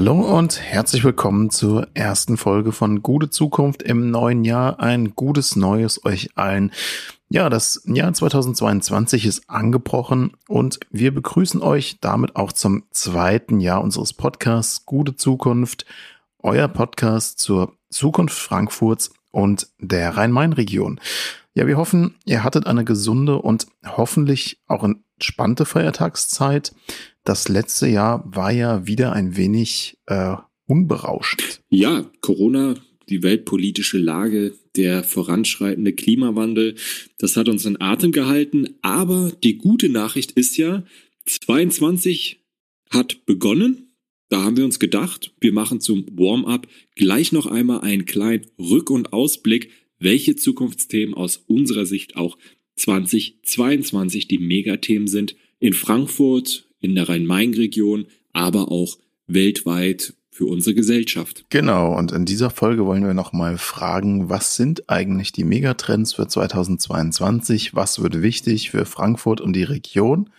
Hallo und herzlich willkommen zur ersten Folge von Gute Zukunft im neuen Jahr. Ein gutes Neues euch allen. Ja, das Jahr 2022 ist angebrochen und wir begrüßen euch damit auch zum zweiten Jahr unseres Podcasts Gute Zukunft, euer Podcast zur Zukunft Frankfurts und der Rhein-Main-Region. Ja, wir hoffen, ihr hattet eine gesunde und hoffentlich auch entspannte Feiertagszeit. Das letzte Jahr war ja wieder ein wenig äh, unberauschend. Ja, Corona, die weltpolitische Lage, der voranschreitende Klimawandel, das hat uns in Atem gehalten. Aber die gute Nachricht ist ja, 22 hat begonnen. Da haben wir uns gedacht, wir machen zum Warm-up gleich noch einmal einen kleinen Rück- und Ausblick, welche Zukunftsthemen aus unserer Sicht auch 2022 die Megathemen sind. In Frankfurt, in der Rhein-Main-Region, aber auch weltweit für unsere Gesellschaft. Genau, und in dieser Folge wollen wir nochmal fragen, was sind eigentlich die Megatrends für 2022? Was wird wichtig für Frankfurt und die Region?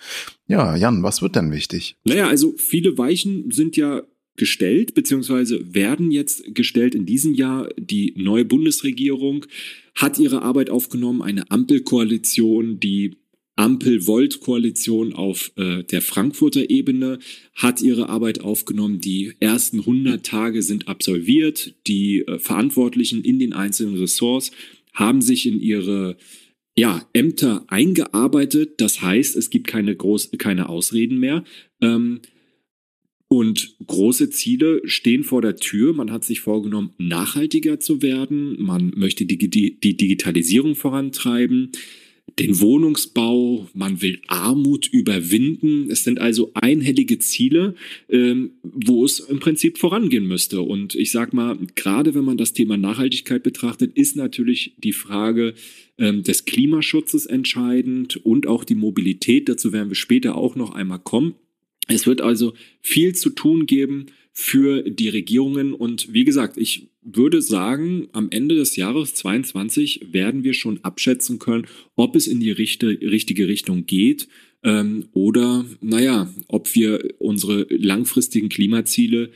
Ja, Jan, was wird denn wichtig? Naja, also viele Weichen sind ja gestellt, beziehungsweise werden jetzt gestellt in diesem Jahr. Die neue Bundesregierung hat ihre Arbeit aufgenommen, eine Ampelkoalition, die Ampel-Volt-Koalition auf äh, der Frankfurter Ebene hat ihre Arbeit aufgenommen. Die ersten 100 Tage sind absolviert. Die äh, Verantwortlichen in den einzelnen Ressorts haben sich in ihre ja, Ämter eingearbeitet. Das heißt, es gibt keine, groß, keine Ausreden mehr. Ähm, und große Ziele stehen vor der Tür. Man hat sich vorgenommen, nachhaltiger zu werden. Man möchte die, die, die Digitalisierung vorantreiben den Wohnungsbau, man will Armut überwinden. Es sind also einhellige Ziele, ähm, wo es im Prinzip vorangehen müsste. Und ich sage mal, gerade wenn man das Thema Nachhaltigkeit betrachtet, ist natürlich die Frage ähm, des Klimaschutzes entscheidend und auch die Mobilität. Dazu werden wir später auch noch einmal kommen. Es wird also viel zu tun geben für die Regierungen. Und wie gesagt, ich würde sagen, am Ende des Jahres 22 werden wir schon abschätzen können, ob es in die richtige Richtung geht ähm, oder, naja, ob wir unsere langfristigen Klimaziele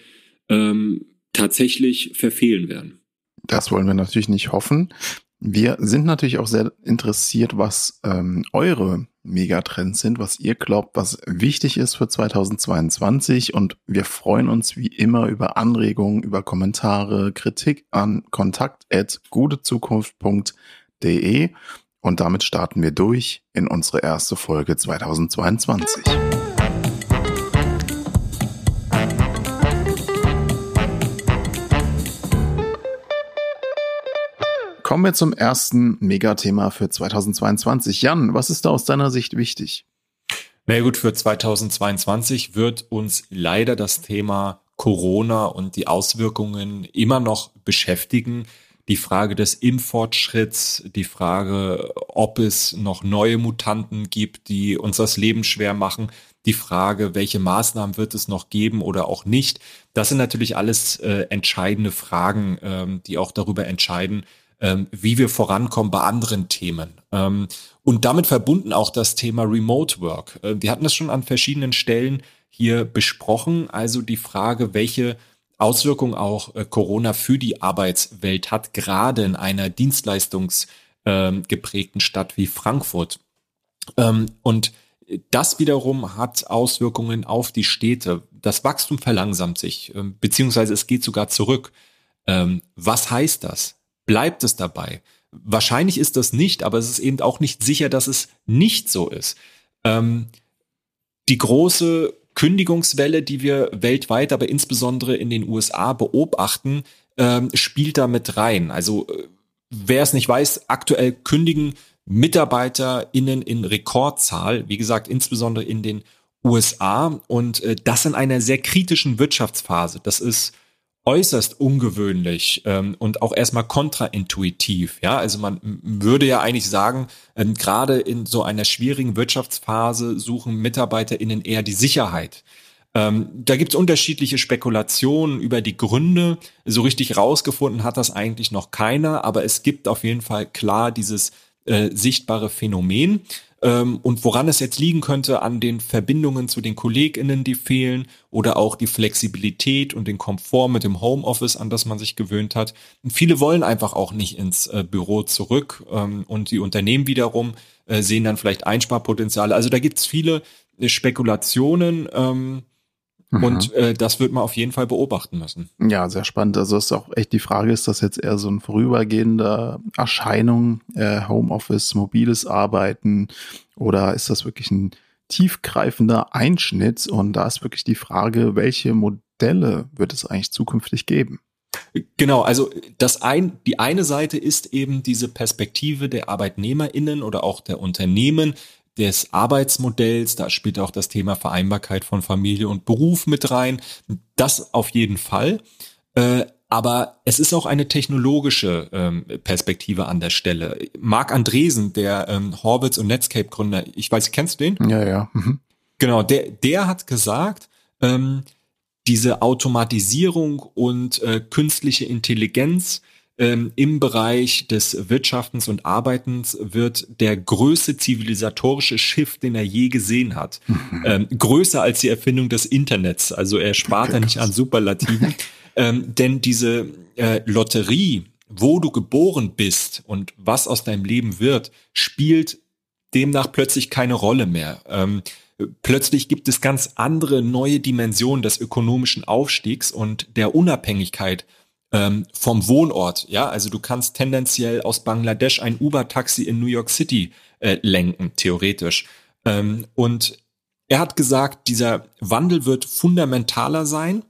ähm, tatsächlich verfehlen werden. Das wollen wir natürlich nicht hoffen. Wir sind natürlich auch sehr interessiert, was ähm, eure Megatrends sind, was ihr glaubt, was wichtig ist für 2022. Und wir freuen uns wie immer über Anregungen, über Kommentare, Kritik an kontakt.gutezukunft.de. Und damit starten wir durch in unsere erste Folge 2022. Kommen wir zum ersten Megathema für 2022. Jan, was ist da aus deiner Sicht wichtig? Na gut, für 2022 wird uns leider das Thema Corona und die Auswirkungen immer noch beschäftigen. Die Frage des Impffortschritts, die Frage, ob es noch neue Mutanten gibt, die uns das Leben schwer machen, die Frage, welche Maßnahmen wird es noch geben oder auch nicht. Das sind natürlich alles äh, entscheidende Fragen, ähm, die auch darüber entscheiden, ähm, wie wir vorankommen bei anderen Themen. Ähm, und damit verbunden auch das Thema Remote Work. Äh, wir hatten das schon an verschiedenen Stellen hier besprochen. Also die Frage, welche Auswirkungen auch äh, Corona für die Arbeitswelt hat, gerade in einer dienstleistungsgeprägten Stadt wie Frankfurt. Ähm, und das wiederum hat Auswirkungen auf die Städte. Das Wachstum verlangsamt sich, ähm, beziehungsweise es geht sogar zurück. Ähm, was heißt das? Bleibt es dabei. Wahrscheinlich ist das nicht, aber es ist eben auch nicht sicher, dass es nicht so ist. Ähm, die große Kündigungswelle, die wir weltweit, aber insbesondere in den USA beobachten, ähm, spielt da mit rein. Also äh, wer es nicht weiß, aktuell kündigen MitarbeiterInnen in Rekordzahl, wie gesagt, insbesondere in den USA und äh, das in einer sehr kritischen Wirtschaftsphase. Das ist äußerst ungewöhnlich ähm, und auch erstmal kontraintuitiv. Ja, also man würde ja eigentlich sagen, ähm, gerade in so einer schwierigen Wirtschaftsphase suchen MitarbeiterInnen eher die Sicherheit. Ähm, da gibt's unterschiedliche Spekulationen über die Gründe. So richtig rausgefunden hat das eigentlich noch keiner, aber es gibt auf jeden Fall klar dieses äh, sichtbare Phänomen. Ähm, und woran es jetzt liegen könnte an den Verbindungen zu den KollegInnen, die fehlen oder auch die Flexibilität und den Komfort mit dem Homeoffice, an das man sich gewöhnt hat. Und viele wollen einfach auch nicht ins äh, Büro zurück ähm, und die Unternehmen wiederum äh, sehen dann vielleicht Einsparpotenziale. Also da gibt's viele äh, Spekulationen. Ähm, Mhm. Und äh, das wird man auf jeden Fall beobachten müssen. Ja, sehr spannend. Also ist auch echt die Frage, ist das jetzt eher so ein vorübergehender Erscheinung, äh, Homeoffice, mobiles Arbeiten oder ist das wirklich ein tiefgreifender Einschnitt? Und da ist wirklich die Frage, welche Modelle wird es eigentlich zukünftig geben? Genau, also das ein, die eine Seite ist eben diese Perspektive der ArbeitnehmerInnen oder auch der Unternehmen, des Arbeitsmodells, da spielt auch das Thema Vereinbarkeit von Familie und Beruf mit rein. Das auf jeden Fall. Äh, aber es ist auch eine technologische ähm, Perspektive an der Stelle. Marc Andresen, der ähm, Horwitz und Netscape Gründer, ich weiß, kennst du den? Ja, ja. Mhm. Genau, der, der hat gesagt, ähm, diese Automatisierung und äh, künstliche Intelligenz ähm, im Bereich des Wirtschaftens und Arbeitens wird der größte zivilisatorische Shift, den er je gesehen hat. Mhm. Ähm, größer als die Erfindung des Internets. Also er spart da nicht an Superlativen. ähm, denn diese äh, Lotterie, wo du geboren bist und was aus deinem Leben wird, spielt demnach plötzlich keine Rolle mehr. Ähm, plötzlich gibt es ganz andere neue Dimensionen des ökonomischen Aufstiegs und der Unabhängigkeit ähm, vom Wohnort. Ja, also du kannst tendenziell aus Bangladesch ein Uber-Taxi in New York City äh, lenken, theoretisch. Ähm, und er hat gesagt, dieser Wandel wird fundamentaler sein,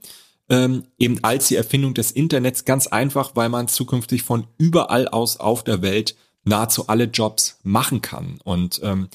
ähm, eben als die Erfindung des Internets, ganz einfach, weil man zukünftig von überall aus auf der Welt nahezu alle Jobs machen kann. Und ähm,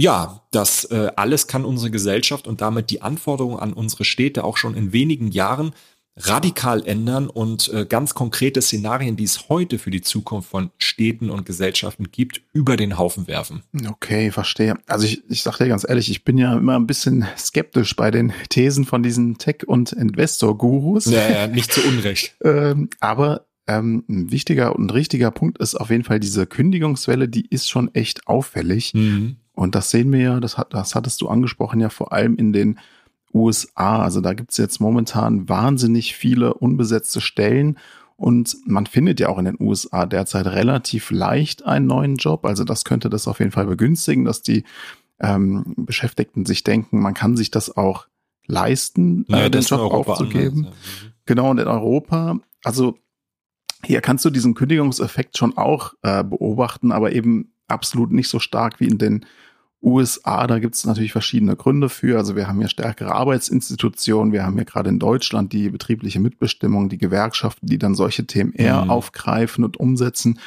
ja, das äh, alles kann unsere Gesellschaft und damit die Anforderungen an unsere Städte auch schon in wenigen Jahren radikal ändern und äh, ganz konkrete Szenarien, die es heute für die Zukunft von Städten und Gesellschaften gibt, über den Haufen werfen. Okay, verstehe. Also ich, ich sage dir ganz ehrlich, ich bin ja immer ein bisschen skeptisch bei den Thesen von diesen Tech- und Investor-Gurus. Ja, ja, nicht zu Unrecht. ähm, aber ähm, ein wichtiger und richtiger Punkt ist auf jeden Fall diese Kündigungswelle, die ist schon echt auffällig. Mhm. Und das sehen wir ja, das, hat, das hattest du angesprochen, ja vor allem in den USA. Also da gibt's jetzt momentan wahnsinnig viele unbesetzte Stellen und man findet ja auch in den USA derzeit relativ leicht einen neuen Job. Also das könnte das auf jeden Fall begünstigen, dass die ähm, Beschäftigten sich denken, man kann sich das auch leisten, naja, äh, den Job aufzugeben. Anders, ja. Mhm. Genau, und in Europa, also hier kannst du diesen Kündigungseffekt schon auch äh, beobachten, aber eben absolut nicht so stark wie in den USA, da gibt es natürlich verschiedene Gründe für. Also wir haben ja stärkere Arbeitsinstitutionen, wir haben ja gerade in Deutschland die betriebliche Mitbestimmung, die Gewerkschaften, die dann solche Themen eher mhm. aufgreifen und umsetzen.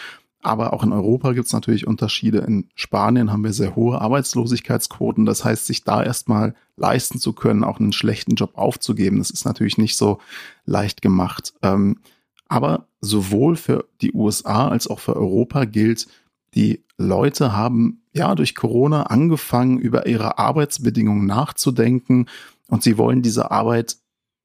Aber auch in Europa gibt es natürlich Unterschiede. In Spanien haben wir sehr hohe Arbeitslosigkeitsquoten. Das heißt, sich da erstmal leisten zu können, auch einen schlechten Job aufzugeben, das ist natürlich nicht so leicht gemacht. Ähm, aber sowohl für die USA als auch für Europa gilt, die Leute haben ja durch Corona angefangen, über ihre Arbeitsbedingungen nachzudenken und sie wollen diese Arbeit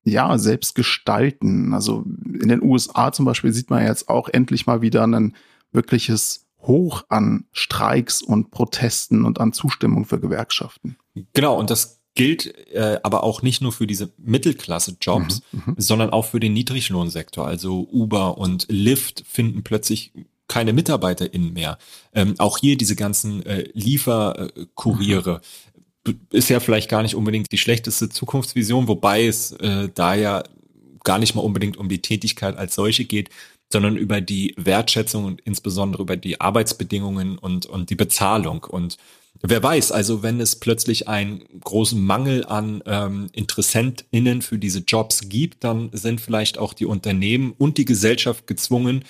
ja selbst gestalten. Also in den USA zum Beispiel sieht man jetzt auch endlich mal wieder ein wirkliches Hoch an Streiks und Protesten und an Zustimmung für Gewerkschaften. Genau, und das gilt äh, aber auch nicht nur für diese Mittelklasse-Jobs, mhm, mhm. sondern auch für den Niedriglohnsektor. Also Uber und Lyft finden plötzlich keine MitarbeiterInnen mehr. Ähm, auch hier diese ganzen äh, Lieferkuriere. Mhm. Ist ja vielleicht gar nicht unbedingt die schlechteste Zukunftsvision, wobei es äh, da ja gar nicht mal unbedingt um die Tätigkeit als solche geht, sondern über die Wertschätzung und insbesondere über die Arbeitsbedingungen und, und die Bezahlung. Und wer weiß, also wenn es plötzlich einen großen Mangel an ähm, InteressentInnen für diese Jobs gibt, dann sind vielleicht auch die Unternehmen und die Gesellschaft gezwungen,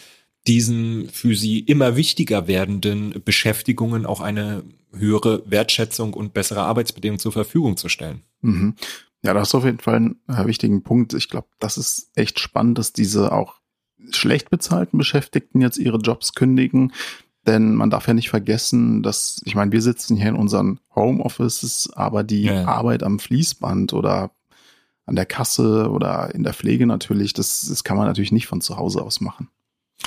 diesen für sie immer wichtiger werdenden Beschäftigungen auch eine höhere Wertschätzung und bessere Arbeitsbedingungen zur Verfügung zu stellen. Mhm. Ja, das ist auf jeden Fall ein äh, wichtigen Punkt. Ich glaube, das ist echt spannend, dass diese auch schlecht bezahlten Beschäftigten jetzt ihre Jobs kündigen. Denn man darf ja nicht vergessen, dass, ich meine, wir sitzen hier in unseren Homeoffices, aber die ja. Arbeit am Fließband oder an der Kasse oder in der Pflege natürlich, das, das kann man natürlich nicht von zu Hause aus machen.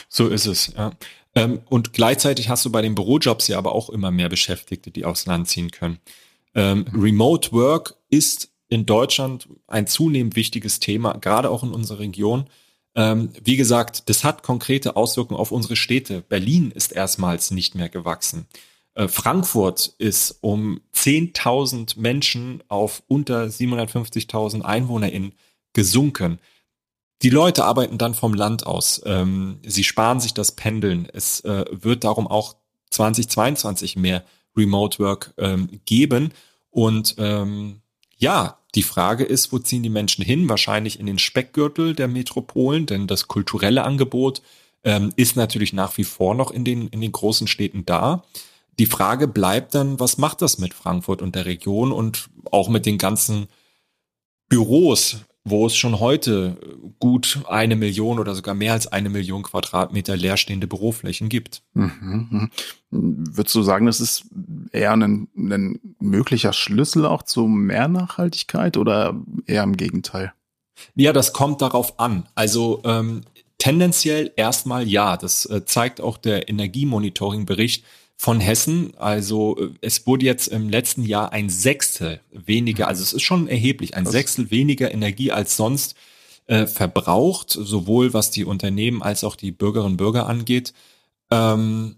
So ist es, ja. Ähm, und gleichzeitig hast du bei den Bürojobs ja aber auch immer mehr Beschäftigte, die aufs Land ziehen können. Ähm, Remote Work ist in Deutschland ein zunehmend wichtiges Thema, gerade auch in unserer Region. Ähm, wie gesagt, das hat konkrete Auswirkungen auf unsere Städte. Berlin ist erstmals nicht mehr gewachsen. Äh, Frankfurt ist um 10.000 Menschen auf unter 750.000 EinwohnerInnen gesunken. Die Leute arbeiten dann vom Land aus. Ähm, sie sparen sich das Pendeln. Es äh, wird darum auch 2022 mehr Remote Work ähm, geben. Und ähm, ja, die Frage ist, wo ziehen die Menschen hin? Wahrscheinlich in den Speckgürtel der Metropolen, denn das kulturelle Angebot ähm, ist natürlich nach wie vor noch in den, in den großen Städten da. Die Frage bleibt dann, was macht das mit Frankfurt und der Region und auch mit den ganzen Büros, wo es schon heute gut eine Million oder sogar mehr als eine Million Quadratmeter leerstehende Büroflächen gibt. Mhm. mhm. Würdest du sagen, das ist eher ein, ein möglicher Schlüssel auch zu mehr Nachhaltigkeit oder eher im Gegenteil? Ja, das kommt darauf an. Also ähm, tendenziell erstmal ja. Das äh, zeigt auch der Energiemonitoring-Bericht von Hessen. Also äh, es wurde jetzt im letzten Jahr ein Sechstel weniger, also es ist schon erheblich, ein Sechstel weniger Energie als sonst äh, verbraucht, sowohl was die Unternehmen als auch die Bürgerinnen und Bürger angeht. Ähm,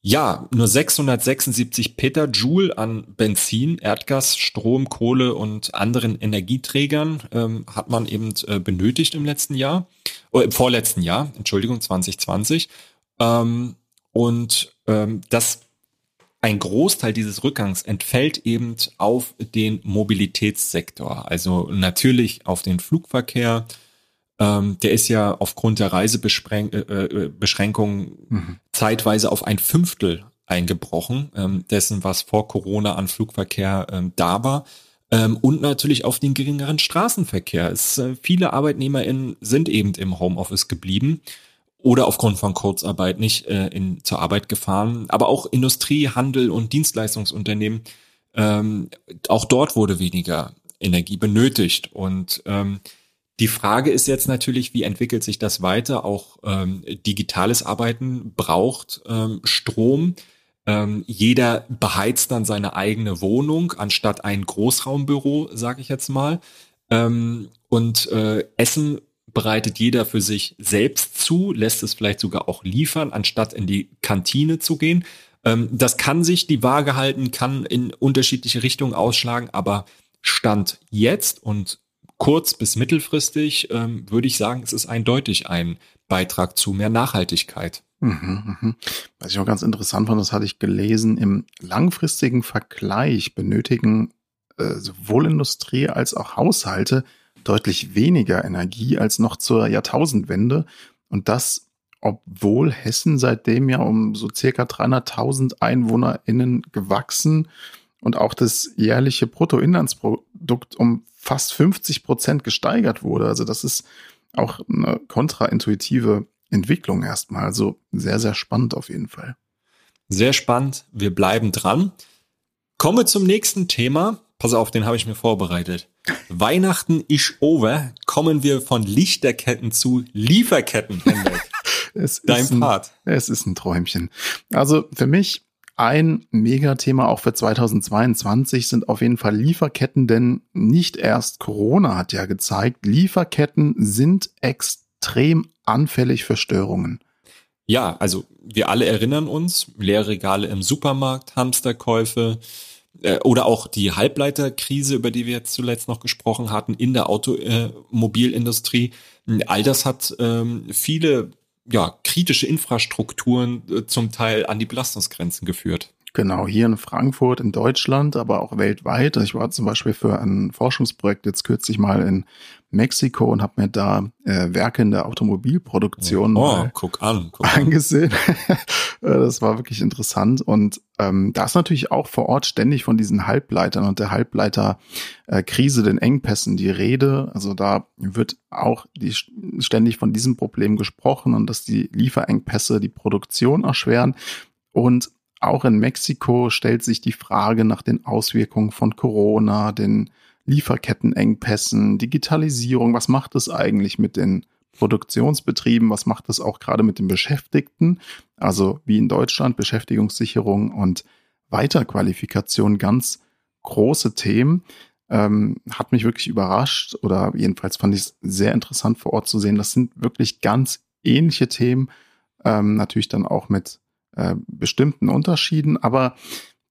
ja, nur 676 Petajoule an Benzin, Erdgas, Strom, Kohle und anderen Energieträgern ähm, hat man eben äh, benötigt im letzten Jahr, äh, im vorletzten Jahr, Entschuldigung, 2020. Ähm, und ähm, das ein Großteil dieses Rückgangs entfällt eben auf den Mobilitätssektor. Also natürlich auf den Flugverkehr. Ähm, der ist ja aufgrund der Reisebeschränkungen äh, äh mhm. zeitweise auf ein Fünftel eingebrochen, ähm, dessen, was vor Corona an Flugverkehr ähm, da war. Ähm, und natürlich auf den geringeren Straßenverkehr. Es, äh, viele ArbeitnehmerInnen sind eben im Homeoffice geblieben oder aufgrund von Kurzarbeit nicht äh, in, zur Arbeit gefahren. Aber auch Industrie, Handel und Dienstleistungsunternehmen, ähm, auch dort wurde weniger Energie benötigt. Und ähm, die Frage ist jetzt natürlich, wie entwickelt sich das weiter? Auch ähm, digitales Arbeiten braucht ähm, Strom. Ähm, jeder beheizt dann seine eigene Wohnung anstatt ein Großraumbüro, sage ich jetzt mal. Ähm, und äh, Essen bereitet jeder für sich selbst zu, lässt es vielleicht sogar auch liefern, anstatt in die Kantine zu gehen. Ähm, das kann sich die Waage halten, kann in unterschiedliche Richtungen ausschlagen, aber Stand jetzt und kurz bis mittelfristig ähm, würde ich sagen, es ist eindeutig ein Beitrag zu mehr Nachhaltigkeit. Mhm, mhm. Was ich auch ganz interessant fand, das hatte ich gelesen, im langfristigen Vergleich benötigen äh, sowohl Industrie als auch Haushalte deutlich weniger Energie als noch zur Jahrtausendwende. Und das, obwohl Hessen seitdem ja um so circa 300.000 EinwohnerInnen gewachsen und auch das jährliche Bruttoinlandsprodukt um fast 50 Prozent gesteigert wurde. Also das ist auch eine kontraintuitive Entwicklung erstmal. Also sehr, sehr spannend auf jeden Fall. Sehr spannend. Wir bleiben dran. Kommen wir zum nächsten Thema. Pass auf, den habe ich mir vorbereitet. Weihnachten ist over. Kommen wir von Lichterketten zu Lieferketten, es Dein ist ein, Part. Es ist ein Träumchen. Also für mich ein Megathema auch für 2022 sind auf jeden Fall Lieferketten, denn nicht erst Corona hat ja gezeigt, Lieferketten sind extrem anfällig für Störungen. Ja, also wir alle erinnern uns, leere Regale im Supermarkt, Hamsterkäufe, oder auch die Halbleiterkrise, über die wir zuletzt noch gesprochen hatten, in der Automobilindustrie. All das hat ähm, viele ja, kritische Infrastrukturen äh, zum Teil an die Belastungsgrenzen geführt. Genau, hier in Frankfurt, in Deutschland, aber auch weltweit. Ich war zum Beispiel für ein Forschungsprojekt jetzt kürzlich mal in Mexiko und habe mir da äh, Werke in der Automobilproduktion oh, guck an, guck angesehen. das war wirklich interessant. Und ähm, da ist natürlich auch vor Ort ständig von diesen Halbleitern und der Halbleiterkrise, äh, den Engpässen die Rede. Also da wird auch die, ständig von diesem Problem gesprochen und dass die Lieferengpässe die Produktion erschweren. Und auch in Mexiko stellt sich die Frage nach den Auswirkungen von Corona, den Lieferkettenengpässen, Digitalisierung. Was macht es eigentlich mit den Produktionsbetrieben, was macht das auch gerade mit den Beschäftigten? Also wie in Deutschland Beschäftigungssicherung und Weiterqualifikation ganz große Themen. Ähm, hat mich wirklich überrascht oder jedenfalls fand ich es sehr interessant vor Ort zu sehen. Das sind wirklich ganz ähnliche Themen, ähm, natürlich dann auch mit äh, bestimmten Unterschieden, aber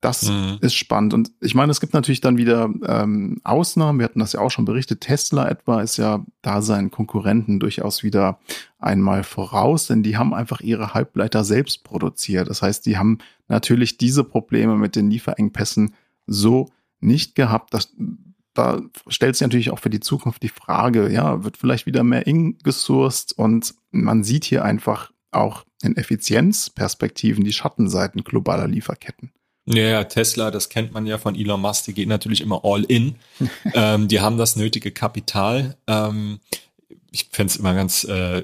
das mhm. ist spannend. Und ich meine, es gibt natürlich dann wieder ähm, Ausnahmen. Wir hatten das ja auch schon berichtet. Tesla etwa ist ja da seinen Konkurrenten durchaus wieder einmal voraus, denn die haben einfach ihre Halbleiter selbst produziert. Das heißt, die haben natürlich diese Probleme mit den Lieferengpässen so nicht gehabt. Das, da stellt sich natürlich auch für die Zukunft die Frage, ja, wird vielleicht wieder mehr ingesourced und man sieht hier einfach auch in Effizienzperspektiven die Schattenseiten globaler Lieferketten. Ja, Tesla, das kennt man ja von Elon Musk, die geht natürlich immer all in. ähm, die haben das nötige Kapital. Ähm, ich fände es immer ganz äh,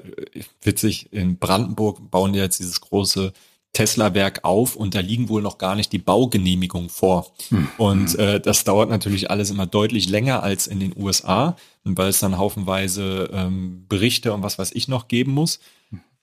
witzig, in Brandenburg bauen die jetzt dieses große Tesla-Werk auf und da liegen wohl noch gar nicht die Baugenehmigungen vor. Mhm. Und äh, das dauert natürlich alles immer deutlich länger als in den USA, weil es dann haufenweise ähm, Berichte und was weiß ich noch geben muss.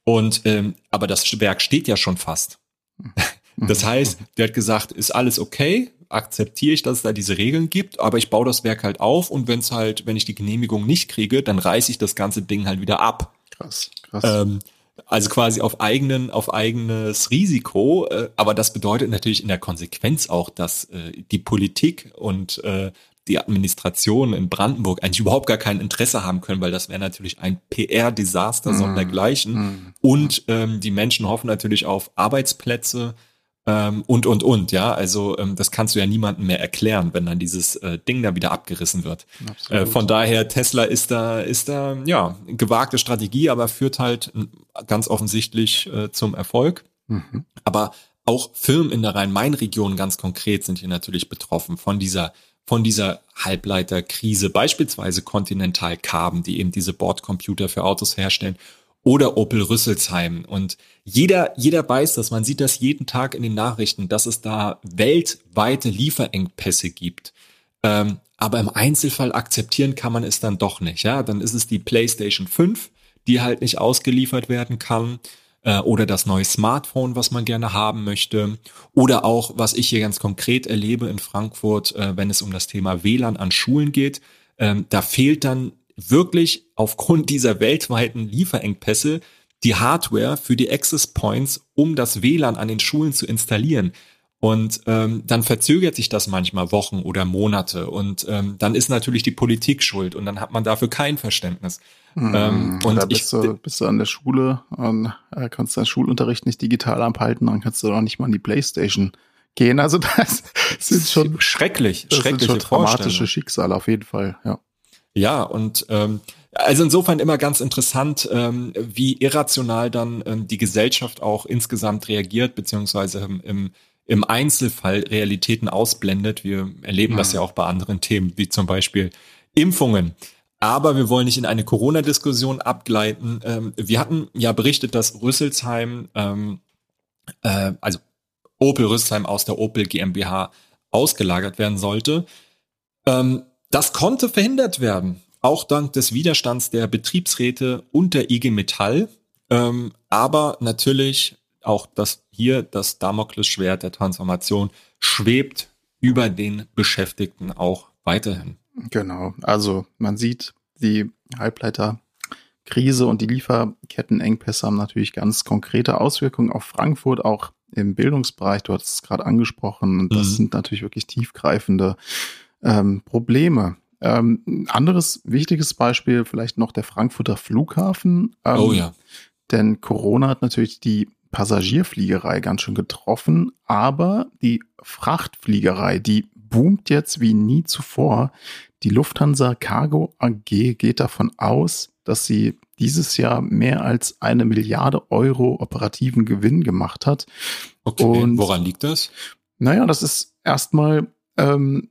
Und ähm, aber das Werk steht ja schon fast. Das heißt, der hat gesagt, ist alles okay, akzeptiere ich, dass es da diese Regeln gibt, aber ich baue das Werk halt auf und wenn es halt, wenn ich die Genehmigung nicht kriege, dann reiße ich das ganze Ding halt wieder ab. Krass, krass. Ähm, also quasi auf eigenen, auf eigenes Risiko, äh, aber das bedeutet natürlich in der Konsequenz auch, dass äh, die Politik und äh, die Administration in Brandenburg eigentlich überhaupt gar kein Interesse haben können, weil das wäre natürlich ein PR-Desaster mm. sondergleichen. Mm. Und ähm, die Menschen hoffen natürlich auf Arbeitsplätze, ähm, und, und, und, ja. Also ähm, das kannst du ja niemandem mehr erklären, wenn dann dieses äh, Ding da wieder abgerissen wird. Äh, von daher, Tesla ist da, ist da, ja, gewagte Strategie, aber führt halt ganz offensichtlich äh, zum Erfolg. Mhm. Aber auch Firmen in der Rhein-Main-Region ganz konkret sind hier natürlich betroffen von dieser von dieser Halbleiterkrise, beispielsweise Continental Carbon, die eben diese Bordcomputer für Autos herstellen oder Opel Rüsselsheim. Und jeder, jeder weiß das, man sieht das jeden Tag in den Nachrichten, dass es da weltweite Lieferengpässe gibt. Ähm, aber im Einzelfall akzeptieren kann man es dann doch nicht. Ja, dann ist es die PlayStation 5, die halt nicht ausgeliefert werden kann. Äh, oder das neue Smartphone, was man gerne haben möchte. Oder auch, was ich hier ganz konkret erlebe in Frankfurt, äh, wenn es um das Thema WLAN an Schulen geht. Ähm, da fehlt dann wirklich aufgrund dieser weltweiten Lieferengpässe die Hardware für die Access Points, um das WLAN an den Schulen zu installieren. Und ähm, dann verzögert sich das manchmal Wochen oder Monate. Und ähm, dann ist natürlich die Politik schuld und dann hat man dafür kein Verständnis. Mhm. Ähm, und da bist, ich, du, bist du an der Schule und äh, kannst deinen Schulunterricht nicht digital abhalten, dann kannst du doch nicht mal an die Playstation gehen. Also das sind schon schrecklich, das schreckliche sind schon dramatische Schicksale auf jeden Fall. Ja. Ja, und ähm, also insofern immer ganz interessant, ähm, wie irrational dann ähm, die Gesellschaft auch insgesamt reagiert, beziehungsweise im, im, im Einzelfall Realitäten ausblendet. Wir erleben mhm. das ja auch bei anderen Themen, wie zum Beispiel Impfungen. Aber wir wollen nicht in eine Corona-Diskussion abgleiten. Ähm, wir hatten ja berichtet, dass Rüsselsheim, ähm, äh, also Opel Rüsselsheim aus der Opel GmbH ausgelagert werden sollte. Ähm, das konnte verhindert werden, auch dank des Widerstands der Betriebsräte und der IG Metall. Ähm, aber natürlich auch das hier das Damoklesschwert der Transformation schwebt über den Beschäftigten auch weiterhin. Genau. Also man sieht, die Halbleiterkrise und die Lieferkettenengpässe haben natürlich ganz konkrete Auswirkungen auf Frankfurt, auch im Bildungsbereich. Du hattest es gerade angesprochen. Und das mhm. sind natürlich wirklich tiefgreifende ähm, Probleme. Ähm, ein anderes wichtiges Beispiel vielleicht noch der Frankfurter Flughafen. Ähm, oh ja. Denn Corona hat natürlich die Passagierfliegerei ganz schön getroffen, aber die Frachtfliegerei, die boomt jetzt wie nie zuvor. Die Lufthansa Cargo AG geht davon aus, dass sie dieses Jahr mehr als eine Milliarde Euro operativen Gewinn gemacht hat. Okay, Und, woran liegt das? Naja, das ist erstmal ähm,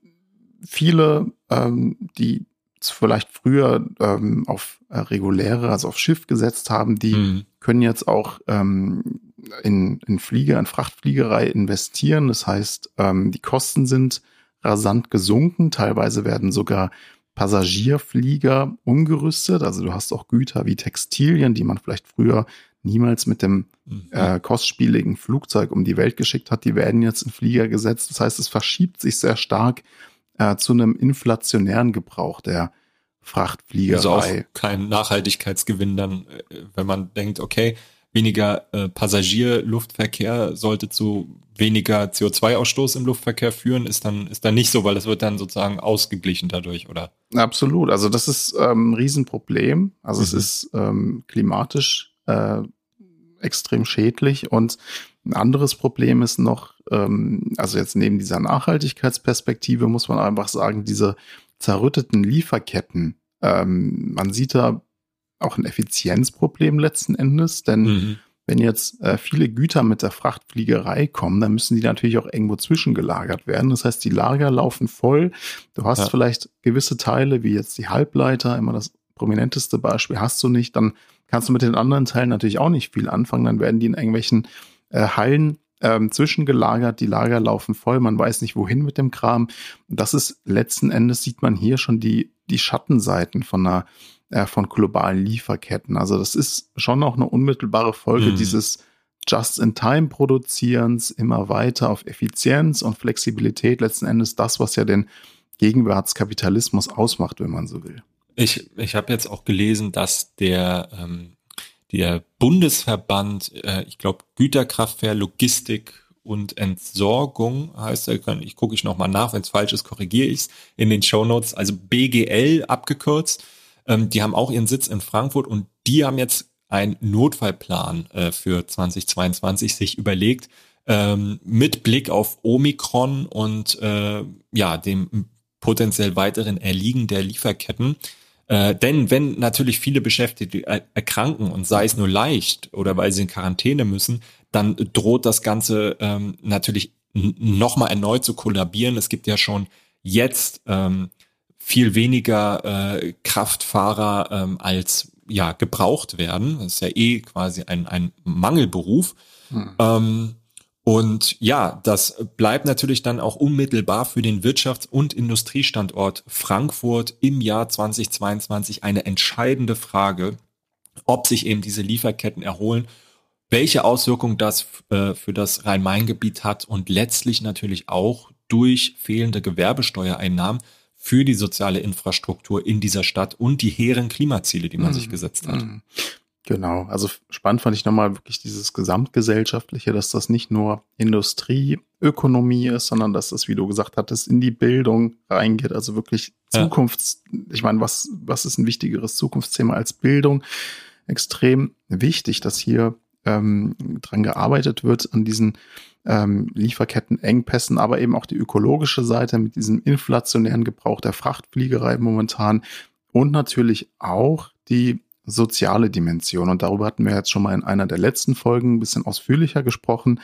viele, ähm, die vielleicht früher ähm, auf äh, reguläre, also auf Schiff gesetzt haben, die mhm. können jetzt auch ähm, in, in Flieger, in Frachtfliegerei investieren. Das heißt, ähm, die Kosten sind rasant gesunken. Teilweise werden sogar Passagierflieger umgerüstet. Also du hast auch Güter wie Textilien, die man vielleicht früher niemals mit dem mhm. äh, kostspieligen Flugzeug um die Welt geschickt hat. Die werden jetzt in Flieger gesetzt. Das heißt, es verschiebt sich sehr stark äh, zu einem inflationären Gebrauch der Frachtfliegerei. Also auch kein Nachhaltigkeitsgewinn dann, äh, wenn man denkt, okay, weniger äh, Passagierluftverkehr sollte zu weniger CO2-Ausstoß im Luftverkehr führen, ist dann, ist dann nicht so, weil es wird dann sozusagen ausgeglichen dadurch, oder? Absolut. Also das ist ähm, ein Riesenproblem. Also mhm. es ist ähm, klimatisch äh, extrem schädlich und ein anderes Problem ist noch, ähm, also jetzt neben dieser Nachhaltigkeitsperspektive muss man einfach sagen, diese zerrütteten Lieferketten, ähm, man sieht da auch ein Effizienzproblem letzten Endes, denn mhm. wenn jetzt äh, viele Güter mit der Frachtfliegerei kommen, dann müssen die natürlich auch irgendwo zwischengelagert werden. Das heißt, die Lager laufen voll. Du hast ja. vielleicht gewisse Teile, wie jetzt die Halbleiter, immer das prominenteste Beispiel, hast du nicht, dann kannst du mit den anderen Teilen natürlich auch nicht viel anfangen. Dann werden die in irgendwelchen äh, Hallen ähm, zwischengelagert, die Lager laufen voll, man weiß nicht wohin mit dem Kram. das ist letzten Endes sieht man hier schon die, die Schattenseiten von einer äh, von globalen Lieferketten. Also das ist schon auch eine unmittelbare Folge mhm. dieses Just-in-Time-Produzierens, immer weiter auf Effizienz und Flexibilität, letzten Endes das, was ja den Gegenwartskapitalismus ausmacht, wenn man so will. Ich, ich habe jetzt auch gelesen, dass der, ähm, der Bundesverband, äh, ich glaube, Güterkraftfair, Logistik und Entsorgung heißt er, ich gucke ich nochmal nach, wenn es falsch ist, korrigiere ich es in den Show Notes, also BGL abgekürzt, ähm, die haben auch ihren Sitz in Frankfurt und die haben jetzt einen Notfallplan äh, für 2022 sich überlegt, ähm, mit Blick auf Omikron und äh, ja, dem potenziell weiteren Erliegen der Lieferketten. Äh, denn wenn natürlich viele Beschäftigte erkranken und sei es nur leicht oder weil sie in Quarantäne müssen, dann droht das Ganze ähm, natürlich nochmal erneut zu kollabieren. Es gibt ja schon jetzt ähm, viel weniger äh, Kraftfahrer ähm, als ja gebraucht werden. Das ist ja eh quasi ein, ein Mangelberuf. Hm. Ähm, und ja, das bleibt natürlich dann auch unmittelbar für den Wirtschafts- und Industriestandort Frankfurt im Jahr 2022 eine entscheidende Frage, ob sich eben diese Lieferketten erholen, welche Auswirkungen das äh, für das Rhein-Main-Gebiet hat und letztlich natürlich auch durch fehlende Gewerbesteuereinnahmen für die soziale Infrastruktur in dieser Stadt und die hehren Klimaziele, die man mhm. sich gesetzt hat. Mhm. Genau, also spannend fand ich nochmal wirklich dieses gesamtgesellschaftliche, dass das nicht nur Industrie, Ökonomie ist, sondern dass das, wie du gesagt hattest, in die Bildung reingeht, also wirklich Zukunfts, ja. ich meine, was, was ist ein wichtigeres Zukunftsthema als Bildung? Extrem wichtig, dass hier ähm, dran gearbeitet wird an diesen ähm, Lieferkettenengpässen, aber eben auch die ökologische Seite mit diesem inflationären Gebrauch der Frachtfliegerei momentan und natürlich auch die soziale Dimension. Und darüber hatten wir jetzt schon mal in einer der letzten Folgen ein bisschen ausführlicher gesprochen.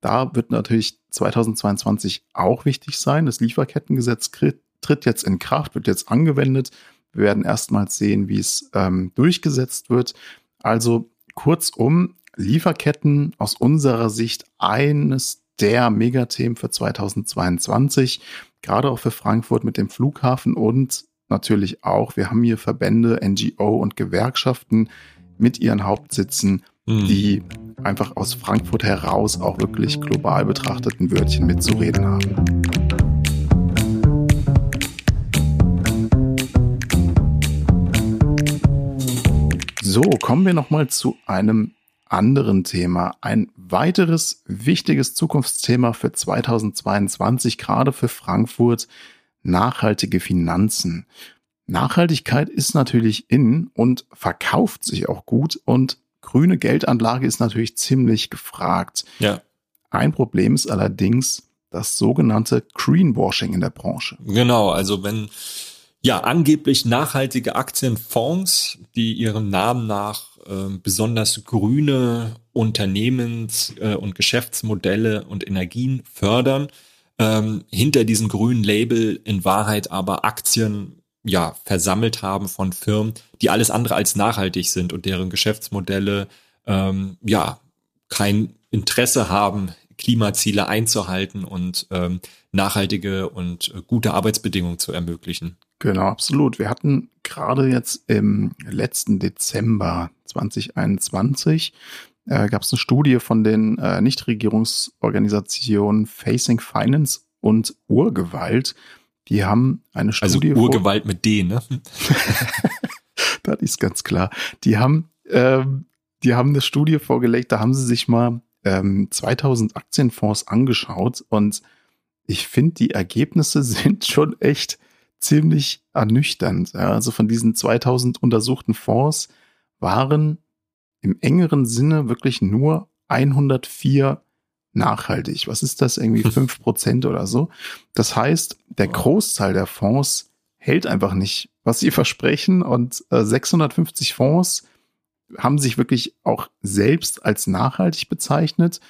Da wird natürlich 2022 auch wichtig sein. Das Lieferkettengesetz tritt jetzt in Kraft, wird jetzt angewendet. Wir werden erstmals sehen, wie es ähm, durchgesetzt wird. Also kurzum, Lieferketten aus unserer Sicht eines der Megathemen für 2022, gerade auch für Frankfurt mit dem Flughafen und natürlich auch, wir haben hier Verbände, NGO und Gewerkschaften mit ihren Hauptsitzen, mhm. die einfach aus Frankfurt heraus auch wirklich global betrachteten Wörtchen mitzureden haben. So, kommen wir nochmal zu einem anderen Thema. Ein weiteres wichtiges Zukunftsthema für 2022, gerade für Frankfurt, nachhaltige Finanzen. Nachhaltigkeit ist natürlich in und verkauft sich auch gut und grüne Geldanlage ist natürlich ziemlich gefragt. Ja. Ein Problem ist allerdings das sogenannte Greenwashing in der Branche. Genau, also wenn ja angeblich nachhaltige Aktienfonds, die ihrem Namen nach ähm, besonders grüne Unternehmens- äh, und Geschäftsmodelle und Energien fördern. Ähm, hinter diesem grünen Label in Wahrheit aber Aktien ja versammelt haben von Firmen, die alles andere als nachhaltig sind und deren Geschäftsmodelle ähm, ja kein Interesse haben, Klimaziele einzuhalten und ähm, nachhaltige und äh, gute Arbeitsbedingungen zu ermöglichen. Genau, absolut. Wir hatten gerade jetzt im letzten Dezember 2021 äh, gab es eine Studie von den äh, Nichtregierungsorganisationen Facing Finance und Urgewalt. Die haben eine also Studie. Also Urgewalt mit D, ne? das ist ganz klar. Die haben, ähm, die haben eine Studie vorgelegt, da haben sie sich mal ähm, 2000 Aktienfonds angeschaut und ich finde, die Ergebnisse sind schon echt ziemlich ernüchternd. Ja, also von diesen 2000 untersuchten Fonds waren im engeren Sinne wirklich nur 104 nachhaltig. Was ist das? Irgendwie fünf Prozent oder so. Das heißt, der Großteil der Fonds hält einfach nicht, was sie versprechen und äh, 650 Fonds haben sich wirklich auch selbst als nachhaltig bezeichnet,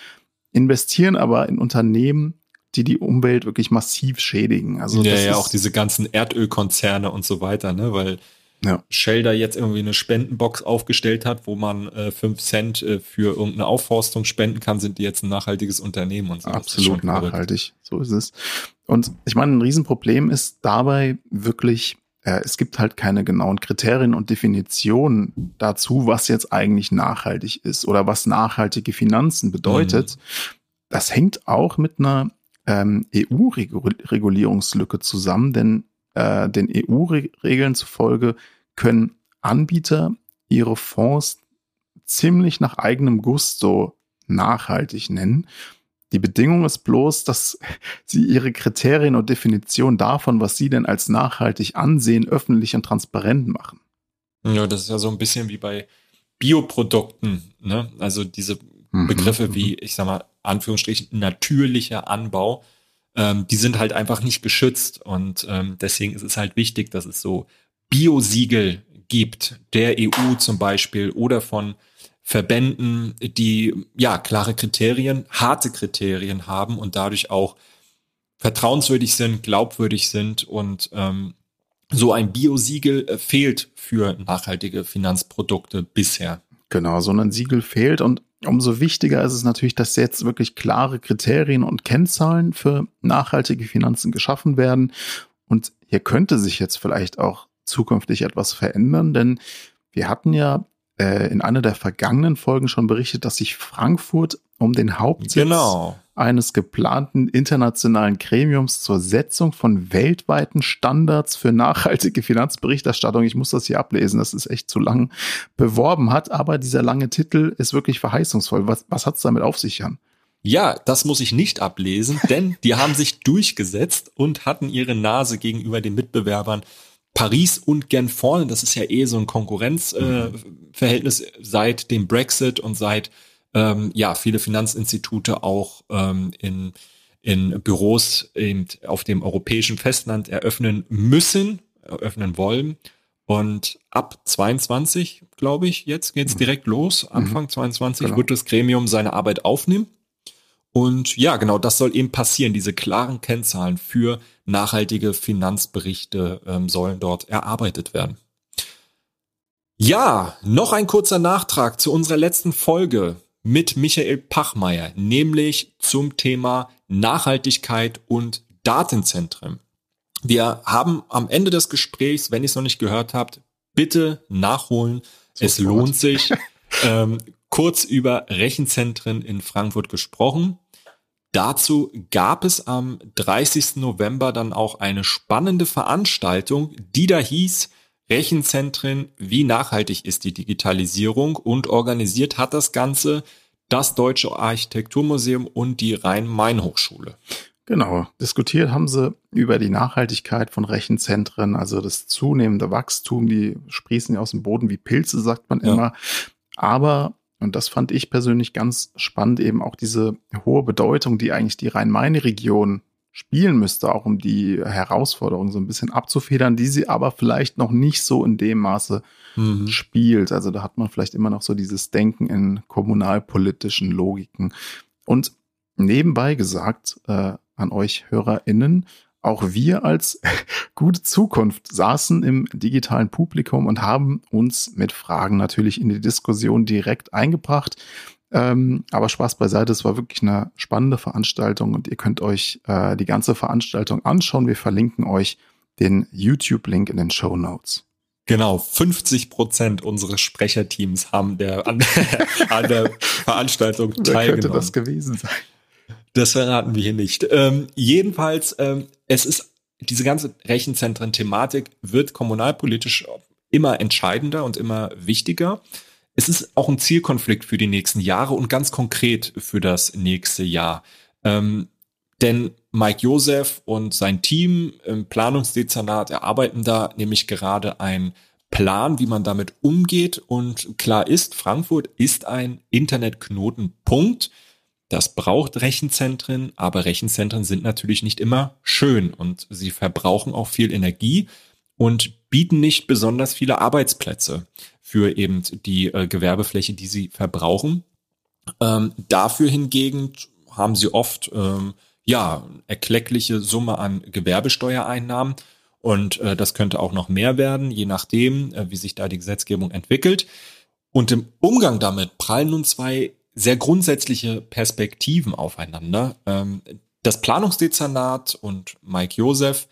investieren aber in Unternehmen, die die Umwelt wirklich massiv schädigen. Also ja, ja, auch diese ganzen Erdölkonzerne und so weiter, ne, weil ja. Shell da jetzt irgendwie eine Spendenbox aufgestellt hat, wo man äh, 5 Cent äh, für irgendeine Aufforstung spenden kann, sind die jetzt ein nachhaltiges Unternehmen und so. Absolut nachhaltig, so ist es. Und ich meine, ein Riesenproblem ist dabei wirklich, äh, es gibt halt keine genauen Kriterien und Definitionen dazu, was jetzt eigentlich nachhaltig ist oder was nachhaltige Finanzen bedeutet. Mhm. Das hängt auch mit einer ähm, EU-Regulierungslücke zusammen, denn äh, den EU-Regeln zufolge können Anbieter ihre Fonds ziemlich nach eigenem Gusto nachhaltig nennen. Die Bedingung ist bloß, dass sie ihre Kriterien und Definition davon, was sie denn als nachhaltig ansehen, öffentlich und transparent machen. Ja, das ist ja so ein bisschen wie bei Bioprodukten, ne? Also diese mhm. Begriffe wie, ich sag mal, Anführungsstrichen, natürlicher Anbau ähm, die sind halt einfach nicht geschützt. Und ähm, deswegen ist es halt wichtig, dass es so Biosiegel gibt, der EU zum Beispiel oder von Verbänden, die ja klare Kriterien, harte Kriterien haben und dadurch auch vertrauenswürdig sind, glaubwürdig sind und ähm, so ein Biosiegel äh, fehlt für nachhaltige Finanzprodukte bisher. Genau, so ein Siegel fehlt und Umso wichtiger ist es natürlich, dass jetzt wirklich klare Kriterien und Kennzahlen für nachhaltige Finanzen geschaffen werden. Und hier könnte sich jetzt vielleicht auch zukünftig etwas verändern, denn wir hatten ja äh, in einer der vergangenen Folgen schon berichtet, dass sich Frankfurt um den Hauptsitz genau. Eines geplanten internationalen Gremiums zur Setzung von weltweiten Standards für nachhaltige Finanzberichterstattung, ich muss das hier ablesen, das ist echt zu lang, beworben hat. Aber dieser lange Titel ist wirklich verheißungsvoll. Was, was hat es damit auf sich, Jan? Ja, das muss ich nicht ablesen, denn die haben sich durchgesetzt und hatten ihre Nase gegenüber den Mitbewerbern Paris und Gen vorne. Das ist ja eh so ein Konkurrenzverhältnis äh, seit dem Brexit und seit ähm, ja viele Finanzinstitute auch ähm, in in Büros eben auf dem europäischen Festland eröffnen müssen, eröffnen wollen. Und ab 22, glaube ich, jetzt geht's mhm. direkt los. Anfang mhm. 22 genau. wird das Gremium seine Arbeit aufnehmen. Und ja, genau, das soll eben passieren. Diese klaren Kennzahlen für nachhaltige Finanzberichte ähm, sollen dort erarbeitet werden. Ja, noch ein kurzer Nachtrag zu unserer letzten Folge mit Michael Pachmeier, nämlich zum Thema Nachhaltigkeit und Datenzentren. Wir haben am Ende des Gesprächs, wenn ihr es noch nicht gehört habt, bitte nachholen. Sofort. Es lohnt sich. ähm, kurz über Rechenzentren in Frankfurt gesprochen. Dazu gab es am 30. November dann auch eine spannende Veranstaltung, die da hieß Rechenzentren, wie nachhaltig ist die Digitalisierung und organisiert hat das Ganze das Deutsche Architekturmuseum und die Rhein-Main-Hochschule. Genau, diskutiert haben sie über die Nachhaltigkeit von Rechenzentren, also das zunehmende Wachstum, die sprießen ja aus dem Boden wie Pilze, sagt man ja. immer. Aber und das fand ich persönlich ganz spannend, eben auch diese hohe Bedeutung, die eigentlich die Rhein-Main-Region spielen müsste, auch um die Herausforderungen so ein bisschen abzufedern, die sie aber vielleicht noch nicht so in dem Maße mhm. spielt. Also da hat man vielleicht immer noch so dieses Denken in kommunalpolitischen Logiken. Und nebenbei gesagt, äh, an euch HörerInnen, auch wir als gute Zukunft saßen im digitalen Publikum und haben uns mit Fragen natürlich in die Diskussion direkt eingebracht. Ähm, aber Spaß beiseite, es war wirklich eine spannende Veranstaltung und ihr könnt euch äh, die ganze Veranstaltung anschauen. Wir verlinken euch den YouTube-Link in den Show Notes. Genau, 50 Prozent unseres Sprecherteams haben der, an, an der Veranstaltung Wer teilgenommen. könnte das gewesen sein? Das verraten wir hier nicht. Ähm, jedenfalls, ähm, es ist diese ganze Rechenzentren-Thematik wird kommunalpolitisch immer entscheidender und immer wichtiger. Es ist auch ein Zielkonflikt für die nächsten Jahre und ganz konkret für das nächste Jahr. Ähm, denn Mike Josef und sein Team im Planungsdezernat erarbeiten da nämlich gerade einen Plan, wie man damit umgeht. Und klar ist, Frankfurt ist ein Internetknotenpunkt. Das braucht Rechenzentren, aber Rechenzentren sind natürlich nicht immer schön und sie verbrauchen auch viel Energie und bieten nicht besonders viele Arbeitsplätze für eben die äh, Gewerbefläche, die sie verbrauchen. Ähm, dafür hingegen haben sie oft ähm, ja erkleckliche Summe an Gewerbesteuereinnahmen und äh, das könnte auch noch mehr werden, je nachdem, äh, wie sich da die Gesetzgebung entwickelt. Und im Umgang damit prallen nun zwei sehr grundsätzliche Perspektiven aufeinander. Ähm, das Planungsdezernat und Mike Josef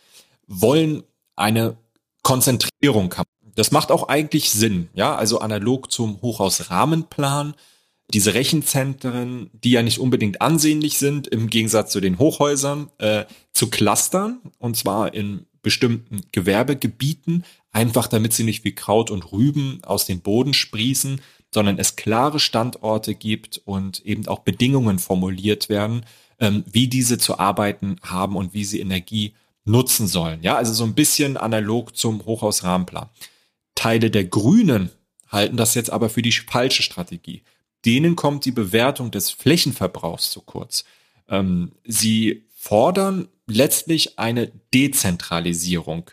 wollen eine Konzentrierung haben. Das macht auch eigentlich Sinn, ja, also analog zum Hochhausrahmenplan. Diese Rechenzentren, die ja nicht unbedingt ansehnlich sind, im Gegensatz zu den Hochhäusern, äh, zu clustern, und zwar in bestimmten Gewerbegebieten, einfach damit sie nicht wie Kraut und Rüben aus dem Boden sprießen, sondern es klare Standorte gibt und eben auch Bedingungen formuliert werden, ähm, wie diese zu arbeiten haben und wie sie Energie nutzen sollen. Ja, also so ein bisschen analog zum Hochhausrahmenplan. Teile der Grünen halten das jetzt aber für die falsche Strategie. Denen kommt die Bewertung des Flächenverbrauchs zu kurz. Ähm, sie fordern letztlich eine Dezentralisierung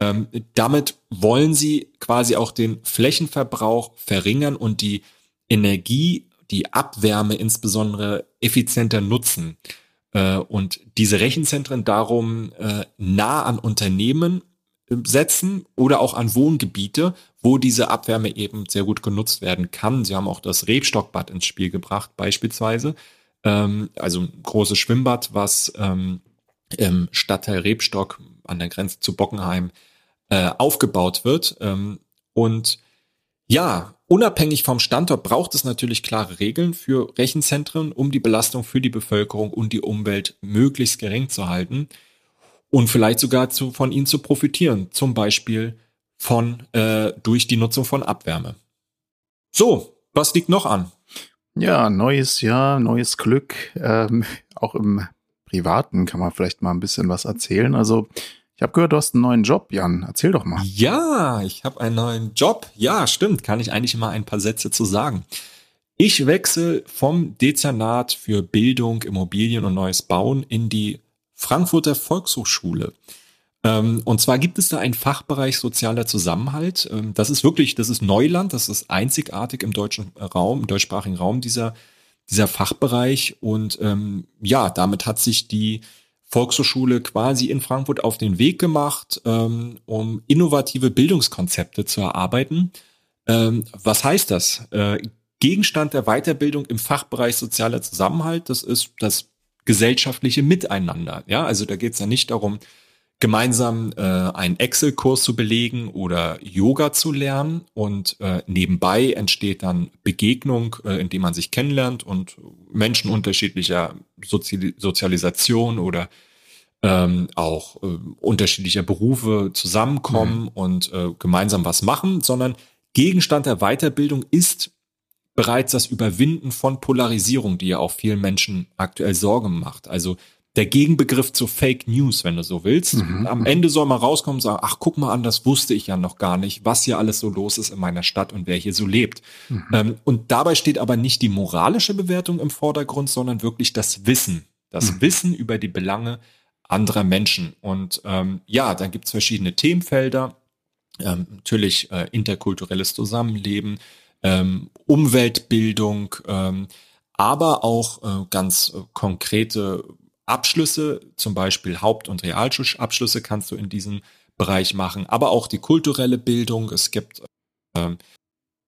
ähm, damit wollen sie quasi auch den Flächenverbrauch verringern und die Energie, die Abwärme insbesondere effizienter nutzen. Äh, und diese Rechenzentren darum äh, nah an Unternehmen setzen oder auch an Wohngebiete, wo diese Abwärme eben sehr gut genutzt werden kann. Sie haben auch das Rebstockbad ins Spiel gebracht, beispielsweise. Ähm, also ein großes Schwimmbad, was ähm, im Stadtteil Rebstock an der Grenze zu Bockenheim äh, aufgebaut wird. Ähm, und ja, unabhängig vom Standort braucht es natürlich klare Regeln für Rechenzentren, um die Belastung für die Bevölkerung und die Umwelt möglichst gering zu halten und vielleicht sogar zu, von ihnen zu profitieren, zum Beispiel von äh, durch die Nutzung von Abwärme. So, was liegt noch an? Ja, neues Jahr, neues Glück. Ähm, auch im Privaten kann man vielleicht mal ein bisschen was erzählen. Also ich habe gehört, du hast einen neuen Job, Jan. Erzähl doch mal. Ja, ich habe einen neuen Job. Ja, stimmt. Kann ich eigentlich mal ein paar Sätze zu sagen. Ich wechsle vom Dezernat für Bildung, Immobilien und neues Bauen in die Frankfurter Volkshochschule. Ähm, und zwar gibt es da einen Fachbereich sozialer Zusammenhalt. Ähm, das ist wirklich, das ist Neuland, das ist einzigartig im deutschen Raum, im deutschsprachigen Raum dieser, dieser Fachbereich. Und ähm, ja, damit hat sich die Volkshochschule quasi in Frankfurt auf den Weg gemacht, ähm, um innovative Bildungskonzepte zu erarbeiten. Ähm, was heißt das? Äh, Gegenstand der Weiterbildung im Fachbereich sozialer Zusammenhalt, das ist das gesellschaftliche Miteinander. Ja, also da geht es ja nicht darum, gemeinsam äh, einen Excel-Kurs zu belegen oder Yoga zu lernen und äh, nebenbei entsteht dann Begegnung, äh, indem man sich kennenlernt und Menschen unterschiedlicher Sozi Sozialisation oder ähm, auch äh, unterschiedlicher Berufe zusammenkommen mhm. und äh, gemeinsam was machen, sondern Gegenstand der Weiterbildung ist bereits das Überwinden von Polarisierung, die ja auch vielen Menschen aktuell Sorgen macht. Also der Gegenbegriff zu Fake News, wenn du so willst. Mhm. Am Ende soll man rauskommen und sagen, ach, guck mal an, das wusste ich ja noch gar nicht, was hier alles so los ist in meiner Stadt und wer hier so lebt. Mhm. Ähm, und dabei steht aber nicht die moralische Bewertung im Vordergrund, sondern wirklich das Wissen. Das mhm. Wissen über die Belange anderer Menschen. Und ähm, ja, dann gibt's verschiedene Themenfelder. Ähm, natürlich äh, interkulturelles Zusammenleben, ähm, Umweltbildung, ähm, aber auch äh, ganz äh, konkrete Abschlüsse, zum Beispiel Haupt- und Realschulabschlüsse kannst du in diesem Bereich machen, aber auch die kulturelle Bildung. Es gibt ähm,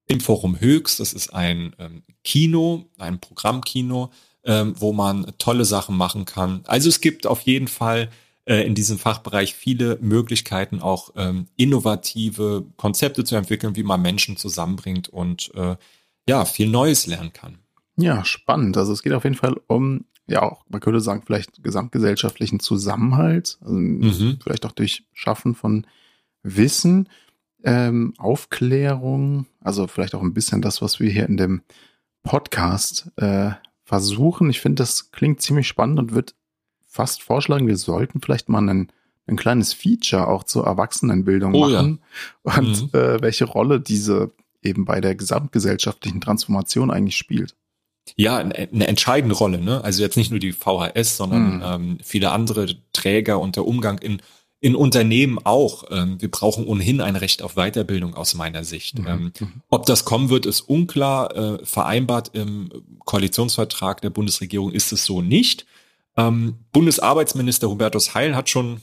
im Forum Höchst. Das ist ein ähm, Kino, ein Programmkino, ähm, wo man tolle Sachen machen kann. Also es gibt auf jeden Fall äh, in diesem Fachbereich viele Möglichkeiten, auch ähm, innovative Konzepte zu entwickeln, wie man Menschen zusammenbringt und äh, ja, viel Neues lernen kann. Ja, spannend. Also es geht auf jeden Fall um, ja auch, man könnte sagen, vielleicht gesamtgesellschaftlichen Zusammenhalt, also mhm. vielleicht auch durch Schaffen von Wissen, ähm, Aufklärung, also vielleicht auch ein bisschen das, was wir hier in dem Podcast äh, versuchen. Ich finde, das klingt ziemlich spannend und würde fast vorschlagen, wir sollten vielleicht mal einen, ein kleines Feature auch zur Erwachsenenbildung oh, machen ja. und mhm. äh, welche Rolle diese eben bei der gesamtgesellschaftlichen Transformation eigentlich spielt. Ja, eine entscheidende Rolle. Ne? Also jetzt nicht nur die VHS, sondern mhm. ähm, viele andere Träger und der Umgang in in Unternehmen auch. Ähm, wir brauchen ohnehin ein Recht auf Weiterbildung aus meiner Sicht. Mhm. Ähm, mhm. ob das kommen wird, ist unklar. Äh, vereinbart im Koalitionsvertrag der Bundesregierung ist es so nicht. Ähm, Bundesarbeitsminister Hubertus Heil hat schon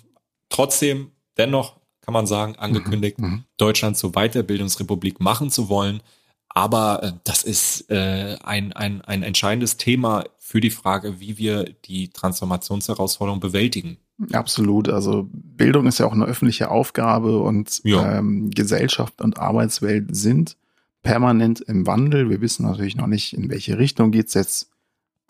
trotzdem dennoch, kann man sagen, angekündigt, mhm. mhm. Deutschland zur Weiterbildungsrepublik machen zu wollen. Aber äh, das ist äh, ein, ein, ein entscheidendes Thema für die Frage, wie wir die Transformationsherausforderung bewältigen. Absolut. Also Bildung ist ja auch eine öffentliche Aufgabe und ja. ähm, Gesellschaft und Arbeitswelt sind permanent im Wandel. Wir wissen natürlich noch nicht, in welche Richtung geht's jetzt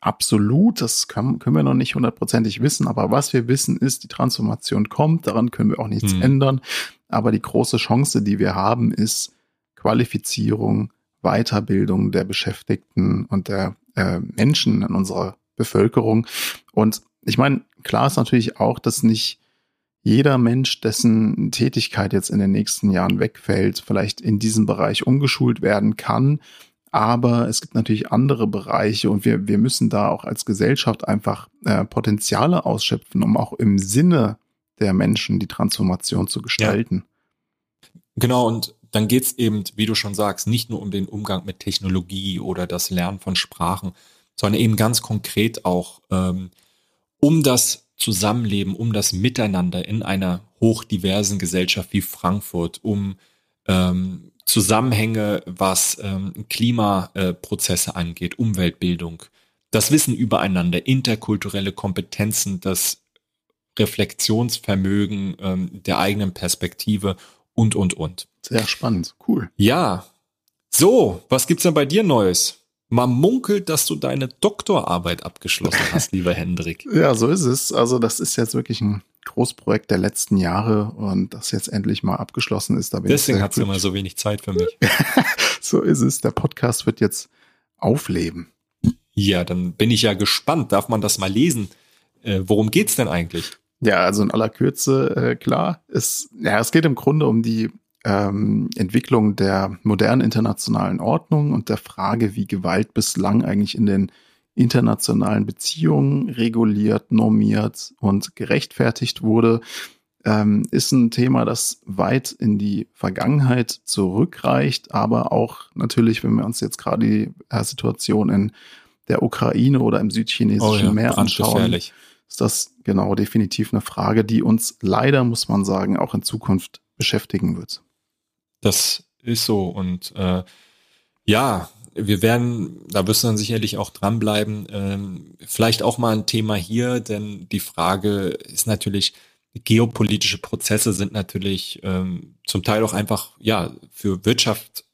absolut. Das können, können wir noch nicht hundertprozentig wissen. Aber was wir wissen ist, die Transformation kommt. Daran können wir auch nichts hm. ändern. Aber die große Chance, die wir haben, ist Qualifizierung, Weiterbildung der Beschäftigten und der äh, Menschen in unserer Bevölkerung. Und ich meine, klar ist natürlich auch, dass nicht jeder Mensch, dessen Tätigkeit jetzt in den nächsten Jahren wegfällt, vielleicht in diesem Bereich umgeschult werden kann. Aber es gibt natürlich andere Bereiche und wir, wir müssen da auch als Gesellschaft einfach äh, Potenziale ausschöpfen, um auch im Sinne der Menschen die Transformation zu gestalten. Ja. Genau, und dann geht's eben, wie du schon sagst, nicht nur um den Umgang mit Technologie oder das Lernen von Sprachen, sondern eben ganz konkret auch ähm, um das Zusammenleben, um das Miteinander in einer hochdiversen Gesellschaft wie Frankfurt, um ähm, Zusammenhänge, was ähm, Klimaprozesse angeht, Umweltbildung, das Wissen übereinander, interkulturelle Kompetenzen, das Reflexionsvermögen ähm, der eigenen Perspektive und, und, und. Sehr spannend, cool. Ja. So, was gibt's denn bei dir Neues? Man munkelt, dass du deine Doktorarbeit abgeschlossen hast, lieber Hendrik. Ja, so ist es. Also das ist jetzt wirklich ein Großprojekt der letzten Jahre und das jetzt endlich mal abgeschlossen ist. Deswegen hat du immer so wenig Zeit für mich. so ist es. Der Podcast wird jetzt aufleben. Ja, dann bin ich ja gespannt. Darf man das mal lesen? Äh, worum geht's denn eigentlich? Ja, also in aller Kürze, äh, klar, es, ja, es geht im Grunde um die ähm, Entwicklung der modernen internationalen Ordnung und der Frage, wie Gewalt bislang eigentlich in den internationalen Beziehungen reguliert, normiert und gerechtfertigt wurde, ähm, ist ein Thema, das weit in die Vergangenheit zurückreicht, aber auch natürlich, wenn wir uns jetzt gerade die äh, Situation in der Ukraine oder im südchinesischen oh ja, Meer anschauen, ist das genau definitiv eine Frage, die uns leider, muss man sagen, auch in Zukunft beschäftigen wird. Das ist so. Und äh, ja, wir werden, da wirst du dann sicherlich auch dranbleiben, ähm, vielleicht auch mal ein Thema hier, denn die Frage ist natürlich, geopolitische Prozesse sind natürlich ähm, zum Teil auch einfach, ja, für Wirtschaft,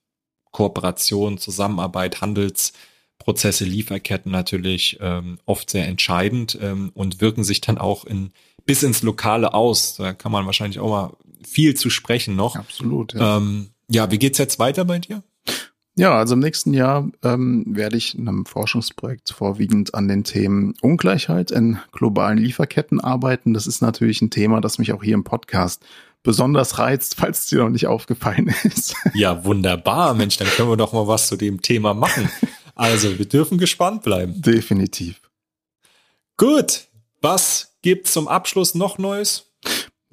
Kooperation, Zusammenarbeit, Handelsprozesse, Lieferketten natürlich ähm, oft sehr entscheidend ähm, und wirken sich dann auch in bis ins Lokale aus. Da kann man wahrscheinlich auch mal viel zu sprechen noch. Absolut. Ja, ähm, ja wie geht's jetzt weiter bei dir? Ja, also im nächsten Jahr ähm, werde ich in einem Forschungsprojekt vorwiegend an den Themen Ungleichheit in globalen Lieferketten arbeiten. Das ist natürlich ein Thema, das mich auch hier im Podcast besonders reizt, falls es dir noch nicht aufgefallen ist. Ja, wunderbar, Mensch, dann können wir doch mal was zu dem Thema machen. Also, wir dürfen gespannt bleiben. Definitiv. Gut, was gibt's zum Abschluss noch Neues?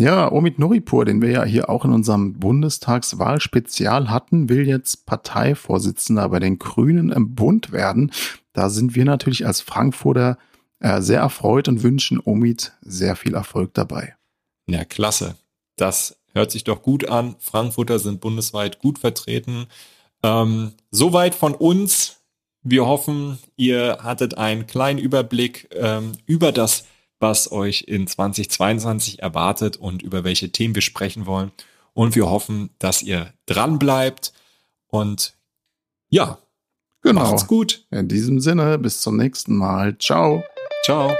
Ja, Omid Noripur, den wir ja hier auch in unserem Bundestagswahlspezial hatten, will jetzt Parteivorsitzender bei den Grünen im Bund werden. Da sind wir natürlich als Frankfurter äh, sehr erfreut und wünschen Omid sehr viel Erfolg dabei. Ja, klasse. Das hört sich doch gut an. Frankfurter sind bundesweit gut vertreten. Ähm, soweit von uns. Wir hoffen, ihr hattet einen kleinen Überblick ähm, über das, was euch in 2022 erwartet und über welche Themen wir sprechen wollen. Und wir hoffen, dass ihr dran bleibt und ja, Genau. macht's gut. In diesem Sinne, bis zum nächsten Mal. Ciao. Ciao.